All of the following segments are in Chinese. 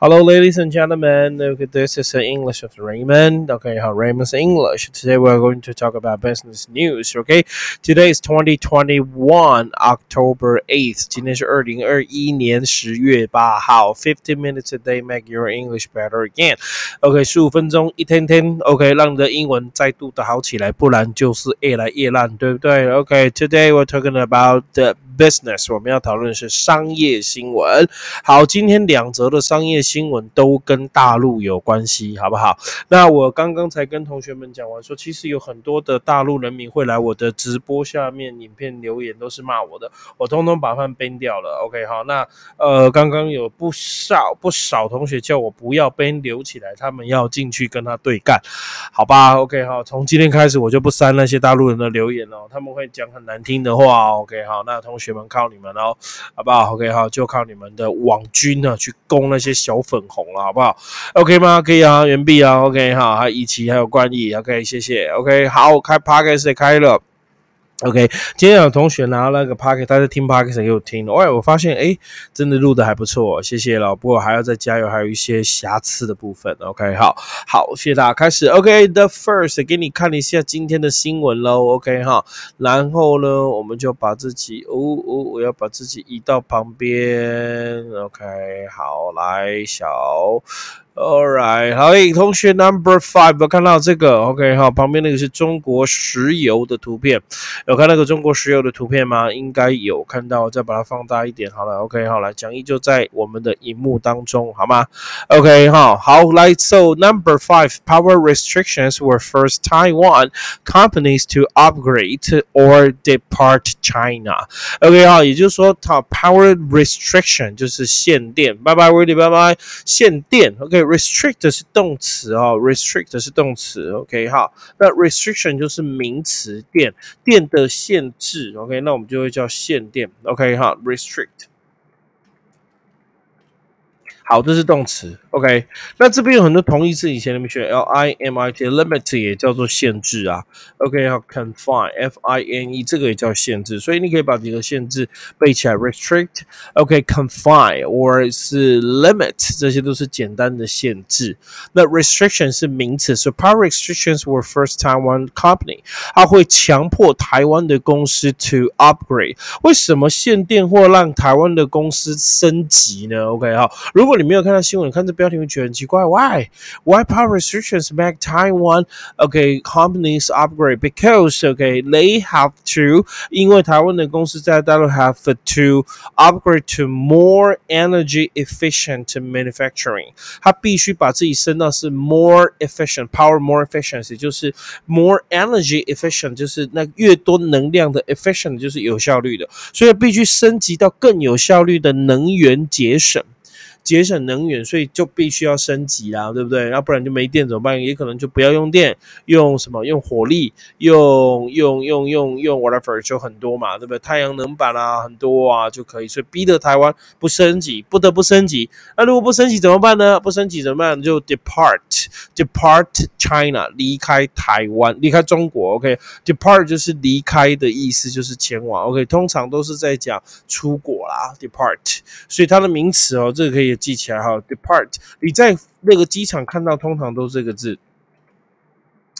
Hello, ladies and gentlemen. Okay, this is English of Raymond. Okay, how Raymond's English. Today we're going to talk about business news. Okay, today is 2021 October 8th. 今天是二零二一年十月八号。Fifteen minutes a day make your English better again. OK，十五分钟一天天。OK，让你的英文再度的好起来，不然就是越来越烂，对不对？OK，today we're talking about the business，我们要讨论的是商业新闻。好，今天两则的商业新闻都跟大陆有关系，好不好？那我刚刚才跟同学们讲完，说其实有很多的大陆人民会来我的直播下面影片留言，都是骂我的，我通通把饭 ban 掉了。OK，好，那呃，刚刚有不少不少同学叫我不要 ban 留起来，他们要进去跟他对干，好吧？OK，好，从今天开始我就不删那些大陆人的留言了，他们会讲很难听的话。OK，好，那同学。你们靠你们哦，好不好？OK，好，就靠你们的网军呢，去攻那些小粉红了，好不好？OK 吗？可以啊，原币啊，OK，好，还有一期还有冠毅，OK，谢谢，OK，好，开 Parkes 开了。OK，今天有同学拿那个 Pocket，他在听 Pocket 给我听，喂，我发现哎，真的录的还不错，谢谢了。不过还要再加油，还有一些瑕疵的部分。OK，好，好，谢谢大家。开始，OK，The first，给你看一下今天的新闻喽。OK，哈，然后呢，我们就把自己，哦哦，我要把自己移到旁边。OK，好，来小。Alright，好，同学 Number Five，有看到这个？OK，好，旁边那个是中国石油的图片，有看那个中国石油的图片吗？应该有看到，再把它放大一点。好了，OK，好了，讲义就在我们的荧幕当中，好吗？OK，好，好，来，So Number Five，power restrictions were first Taiwan companies to upgrade or depart China。OK，好，也就是说，它 power restriction 就是限电。拜拜，Willie，拜拜，限电。OK。Restrict 是动词哦，restrict 是动词，OK 哈，那 restriction 就是名词，电电的限制，OK，那我们就会叫限电，OK 哈，restrict。好，这是动词，OK。那这边有很多同义词，以前你们学 L I M I T，limit 也叫做限制啊，OK。好，confine，F I N E，这个也叫限制，所以你可以把几个限制背起来，restrict，OK，confine，或是 limit，这些都是简单的限制。那 restriction 是名词，，so power restrictions were first Taiwan company，它会强迫台湾的公司 to upgrade。为什么限电或让台湾的公司升级呢？OK，好，如果你没有看到新闻，你看这标题会觉得很奇怪。Why? Why power restrictions make Taiwan okay companies upgrade? Because okay they have to，因为台湾的公司在大陆 have to upgrade to more energy efficient manufacturing。它必须把自己升到是 more efficient power more efficiency，就是 more energy efficient，就是那越多能量的 efficient 就是有效率的，所以必须升级到更有效率的能源节省。 节省能源，所以就必须要升级啦，对不对？要不然就没电怎么办？也可能就不要用电，用什么？用火力，用用用用用 whatever 就很多嘛，对不对？太阳能板啊，很多啊就可以，所以逼得台湾不升级，不得不升级。那如果不升级怎么办呢？不升级怎么办？就 depart，depart China，离开台湾，离开中国。OK，depart 就是离开的意思，就是前往。OK，通常都是在讲出国啦，depart，所以它的名词哦，这个可以。记起来哈，depart，你在那个机场看到，通常都是这个字。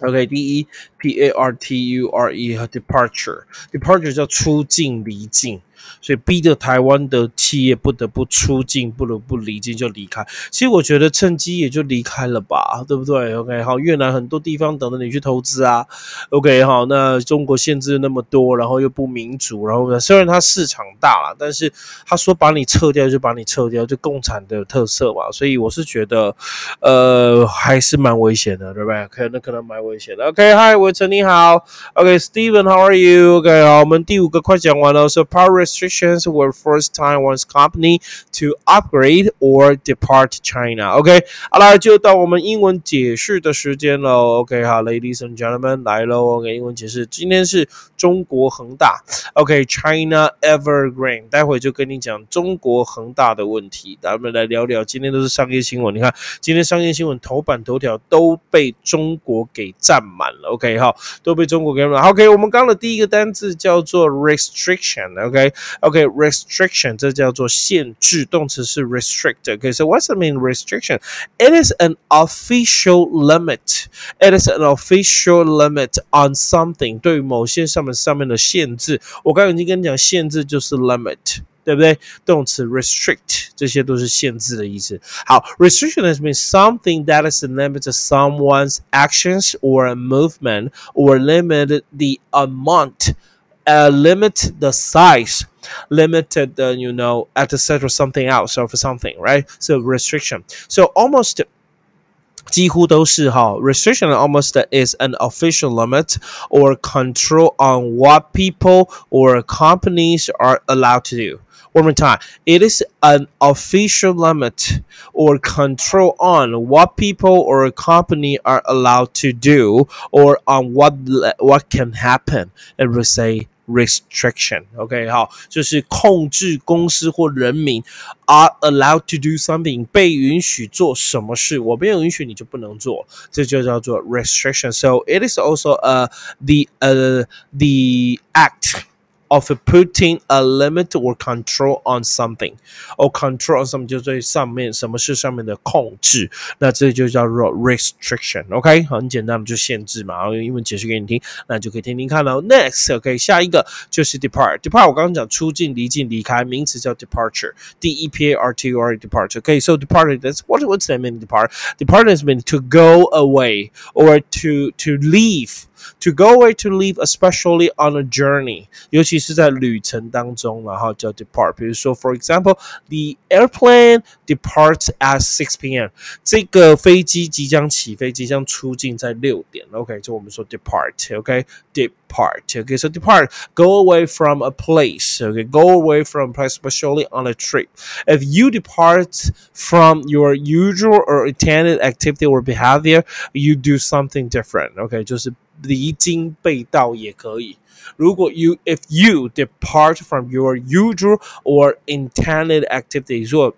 OK，第一，P A R T U R E 和 departure，departure 叫出境、离境。所以逼着台湾的企业不得不出境，不得不离境就离开。其实我觉得趁机也就离开了吧，对不对？OK，好，越南很多地方等着你去投资啊。OK，好，那中国限制那么多，然后又不民主，然后呢，虽然它市场大了，但是他说把你撤掉就把你撤掉，就共产的特色嘛。所以我是觉得，呃，还是蛮危险的，对不对？可能可能蛮危险的。OK，Hi，伟成你好。OK，Steven，How are you？OK，好，我们第五个快讲完了，So Paris。Restrictions were forced Taiwan's company to upgrade or depart China. OK，好了，就到我们英文解释的时间喽。OK，好，Ladies and gentlemen，来喽。OK，英文解释，今天是中国恒大。OK，China Evergreen，待会就跟你讲中国恒大的问题。咱们来聊聊，今天都是商业新闻。你看，今天商业新闻头版头条都被中国给占满了。OK，好，都被中国给占满。OK，我们刚的第一个单字叫做 restriction。OK。OK，restriction 这叫做限制，动词是 restrict。OK，so what's the mean restriction? It is an official limit. It is an official limit on something 对于某些上面上面的限制。我刚刚已经跟你讲，限制就是 limit。对不对？动词 restrict 这些都是限制的意思。好，restriction has been something that is limited someone's actions or a movement or limit the amount, uh, limit the size, limited the you know etc something else of something, right? So restriction. So almost 几乎都是哈，restriction almost is an official limit or control on what people or companies are allowed to do. One more time. It is an official limit or control on what people or a company are allowed to do or on what what can happen. And we say restriction. OK，好，就是控制公司或人民 are allowed to do something，被允许做什么事，我没有允许你就不能做，这就叫做 restriction. So it is also uh the uh the act of putting a limit or control on something or control on something 就对上面什么是上面的控制，那这就叫做 restriction。OK，很简单，就限制嘛。然后英文解释给你听，那就可以听听看喽。Next，OK，下一个就是 depart。depart 我刚刚讲出境、离境、离开，名词叫 departure，D E P A R T U R departure。OK，so departed that's what what's that mean depart? Depart has been to go away or to to leave to go away to leave, especially on a journey，尤其是在旅程当中，然后叫 depart。比如说，for example，the airplane departs at six p.m. 这个飞机即将起飞，即将出境在六点。OK，就我们说 depart。OK，depart。OK，so depart go away from a place. Okay, go away from a place, especially on a trip. If you depart from your usual or intended activity or behavior, you do something different. OK，就是 离经背道也可以。如果 you if you depart from your usual or intended activity，说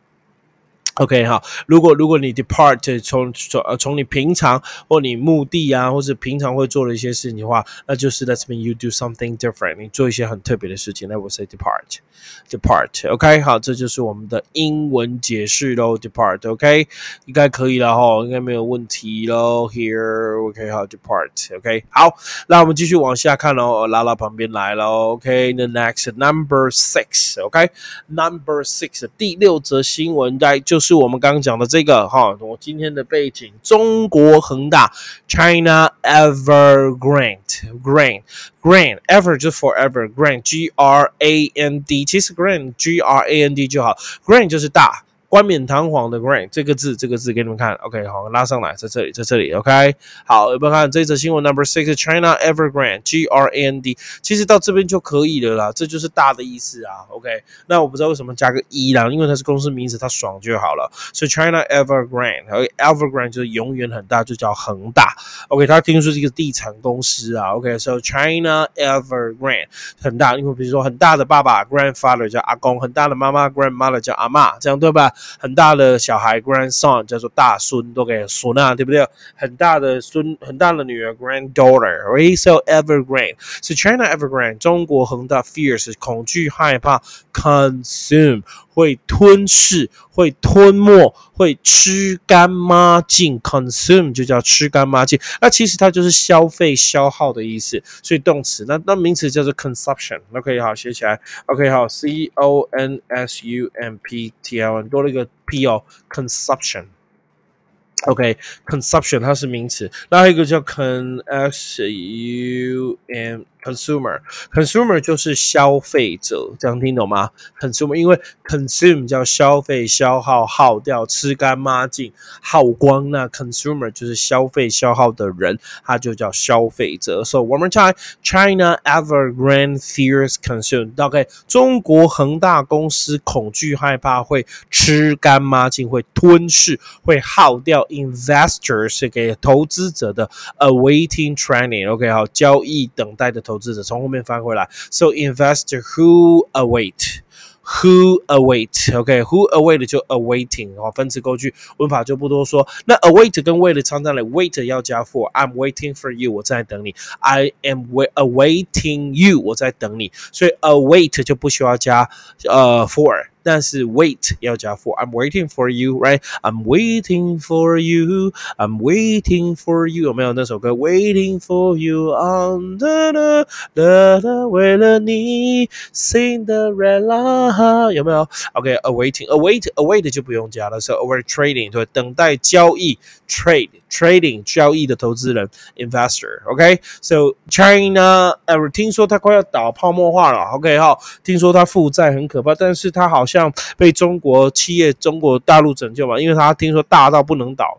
OK 哈，如果如果你 depart 从从呃从你平常或你目的啊，或是平常会做的一些事情的话，那就是 that's mean you do something different，你做一些很特别的事情。那我 say depart，depart。OK，好，这就是我们的英文解释喽。depart OK，应该可以了哈，应该没有问题喽。Here OK 好，depart OK 好，那我们继续往下看喽，拉到旁边来喽。OK，the next number six OK，number six 第六则新闻在就是。是我们刚刚讲的这个哈，我今天的背景，中国恒大，China Ever Grand Grand Grand Ever 就 Forever Grand G R A N D，其实 Grand G R A N D 就好，Grand 就是大。冠冕堂皇的 grand 这个字，这个字给你们看，OK，好，拉上来，在这里，在这里，OK，好，有没有看这则新闻？Number six，China Ever Grand G R A N D，其实到这边就可以了啦，这就是大的意思啊，OK，那我不知道为什么加个一啦，因为它是公司名字，它爽就好了。所以 China Evergrande，OK，Evergrande 就是永远很大，就叫恒大，OK，它听说是一个地产公司啊，OK，So China Ever Grand 很大，因为比如说很大的爸爸 grandfather 叫阿公，很大的妈妈 grandmother 叫阿妈，这样对吧？很大的小孩 grandson 叫做大孙，都给孙啊，对不对？很大的孙，很大的女儿 granddaughter，right？So evergrande，是 China evergrande，中国恒大 fears 恐惧害怕 consume 会吞噬，会吞没，会吃干抹净 consume 就叫吃干抹净，那其实它就是消费消耗的意思，所以动词，那那名词叫做 consumption，OK 好写起来，OK 好 C O N S U M P T L N 多了一个 P 哦，consumption。OK，consumption 它是名词，那还有一个叫 con s u m consumer，consumer 就是消费者，这样听懂吗？consumer 因为 consume 叫消费、消耗、耗掉、吃干抹净、耗光，那 consumer 就是消费、消耗的人，它就叫消费者。So one more time，China Evergrande fears consume。大概中国恒大公司恐惧害怕会吃干抹净，会吞噬，会耗掉。Investor 是给投资者的，awaiting training，OK，好，交易等待的投资者，从后面翻回来，So investor who await。 who await，OK，who await 就 awaiting 哦，分词构句，文法就不多说。那 await 跟 wait 常常来，wait 要加 for，I'm waiting for you，我在等你，I am awaiting you，我在等你，所以 await 就不需要加呃 for。 但是 wait 要加 for。I'm waiting for you, right? I'm waiting for you. I'm waiting for you. 有没有那首歌 Waiting for you on the the the the 为了你 Cinderella 有没有？OK，awaiting await await 就不用加了，是 await trading 对，等待交易 trade Trading 交易的投资人 investor。OK，so China 呃，听说它快要倒泡沫化了。OK 哈，听说它负债很可怕，但是它好像。被中国企业、中国大陆拯救嘛？因为他听说大到不能倒，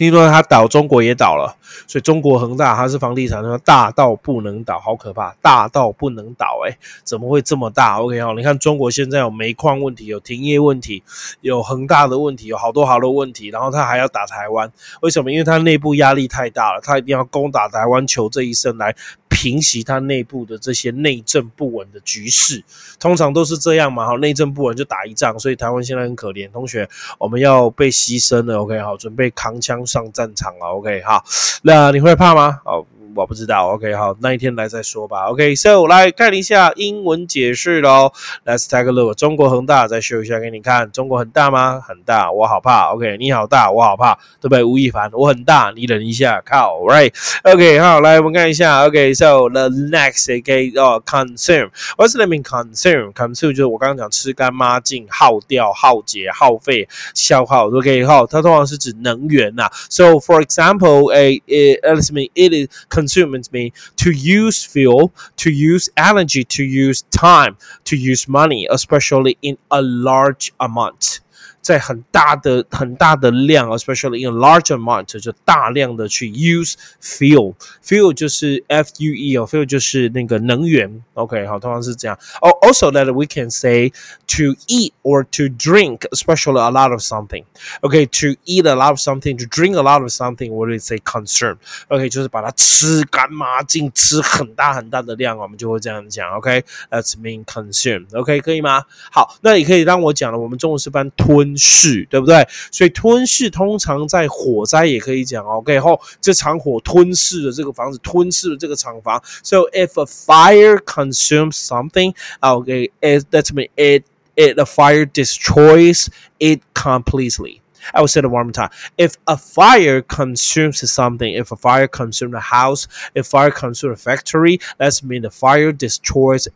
听说他倒，中国也倒了。所以中国恒大它是房地产，说大到不能倒，好可怕，大到不能倒，哎，怎么会这么大？OK 好，你看中国现在有煤矿问题，有停业问题，有恒大的问题，有好多好多问题，然后他还要打台湾，为什么？因为他内部压力太大了，他一定要攻打台湾，求这一生来。平息它内部的这些内政不稳的局势，通常都是这样嘛，哈，内政不稳就打一仗，所以台湾现在很可怜。同学，我们要被牺牲了，OK，好，准备扛枪上战场了，OK，好，那你会怕吗？好。我不知道，OK，好，那一天来再说吧，OK，So 来看一下英文解释喽，Let's take a look，中国恒大再秀一下给你看，中国很大吗？很大，我好怕，OK，你好大，我好怕，对不对？吴亦凡，我很大，你忍一下，靠，Right，OK，好，来我们看一下，OK，So the next，OK，哦，consume，What's the mean consume？consume 就是我刚刚讲吃干抹净、耗掉、耗竭、耗费、消耗，OK，好，它通常是指能源呐，So for example，a，let's mean it is Consumers me to use fuel, to use energy, to use time, to use money, especially in a large amount. 在很大的很大的量，especially in a large amount，就大量的去 use fuel，fuel 就是 F U E 哦，fuel 就是那个能源，OK，好，通常是这样。哦，also that we can say to eat or to drink, especially a lot of something. Okay, to eat a lot of something, to drink a lot of something, what do we say consume? OK，就是把它吃干抹净，吃很大很大的量，我们就会这样讲。OK，that's mean consume. OK，可以吗？好，那你可以让我讲了，我们中文是班吞。 吞噬，对不对？所以吞噬通常在火灾也可以讲，OK？后这场火吞噬了这个房子，吞噬了这个厂房。So if a fire consumes something, OK, it that mean it it a fire destroys it completely. I will say it one more time. If a fire consumes something, if a fire consumes a house, if fire consumes a factory, that's mean the fire destroys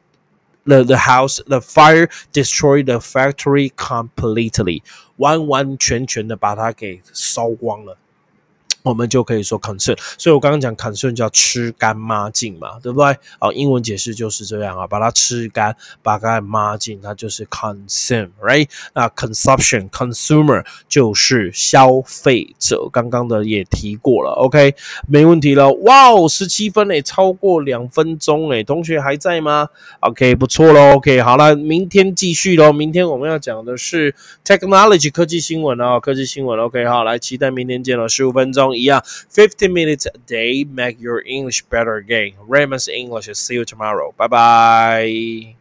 the, the house, the fire destroyed the factory completely，完完全全的把它给烧光了。 我们就可以说 consume，所以我刚刚讲 consume 叫吃干抹净嘛，对不对？好，英文解释就是这样啊，把它吃干，把它抹净，它就是 consume，right？那 consumption consumer 就是消费者，刚刚的也提过了，OK？没问题了，哇哦，十七分诶，超过两分钟诶，同学还在吗？OK，不错喽，OK，好了，明天继续喽，明天我们要讲的是 technology 科技新闻哦，科技新闻，OK，好，来期待明天见了，十五分钟。Yeah, 15 minutes a day make your English better again. Raymond's English. See you tomorrow. Bye bye.